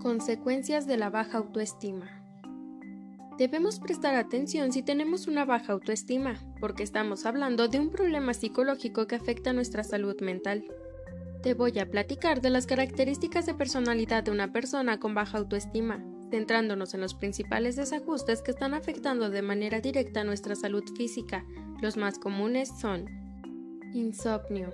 Consecuencias de la baja autoestima. Debemos prestar atención si tenemos una baja autoestima, porque estamos hablando de un problema psicológico que afecta nuestra salud mental. Te voy a platicar de las características de personalidad de una persona con baja autoestima, centrándonos en los principales desajustes que están afectando de manera directa nuestra salud física. Los más comunes son insomnio,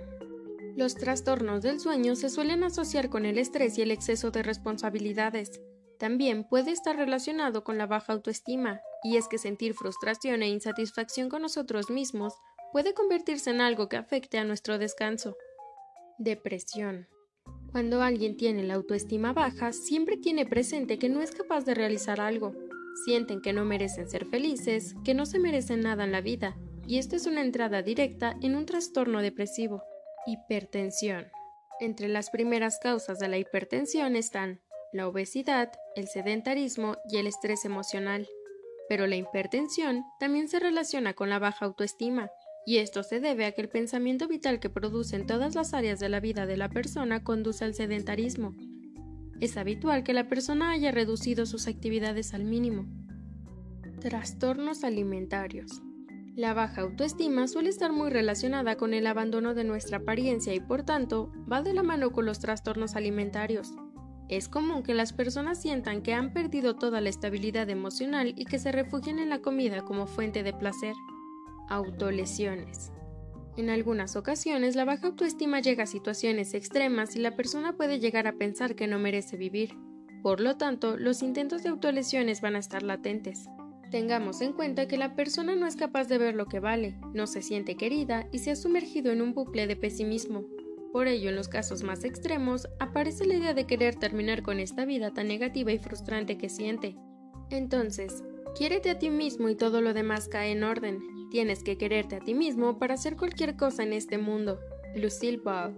los trastornos del sueño se suelen asociar con el estrés y el exceso de responsabilidades. También puede estar relacionado con la baja autoestima, y es que sentir frustración e insatisfacción con nosotros mismos puede convertirse en algo que afecte a nuestro descanso. Depresión. Cuando alguien tiene la autoestima baja, siempre tiene presente que no es capaz de realizar algo. Sienten que no merecen ser felices, que no se merecen nada en la vida, y esto es una entrada directa en un trastorno depresivo. Hipertensión. Entre las primeras causas de la hipertensión están la obesidad, el sedentarismo y el estrés emocional. Pero la hipertensión también se relaciona con la baja autoestima, y esto se debe a que el pensamiento vital que produce en todas las áreas de la vida de la persona conduce al sedentarismo. Es habitual que la persona haya reducido sus actividades al mínimo. Trastornos alimentarios. La baja autoestima suele estar muy relacionada con el abandono de nuestra apariencia y por tanto va de la mano con los trastornos alimentarios. Es común que las personas sientan que han perdido toda la estabilidad emocional y que se refugien en la comida como fuente de placer. Autolesiones. En algunas ocasiones la baja autoestima llega a situaciones extremas y la persona puede llegar a pensar que no merece vivir. Por lo tanto, los intentos de autolesiones van a estar latentes. Tengamos en cuenta que la persona no es capaz de ver lo que vale, no se siente querida y se ha sumergido en un bucle de pesimismo. Por ello, en los casos más extremos, aparece la idea de querer terminar con esta vida tan negativa y frustrante que siente. Entonces, quiérete a ti mismo y todo lo demás cae en orden. Tienes que quererte a ti mismo para hacer cualquier cosa en este mundo. Lucille Ball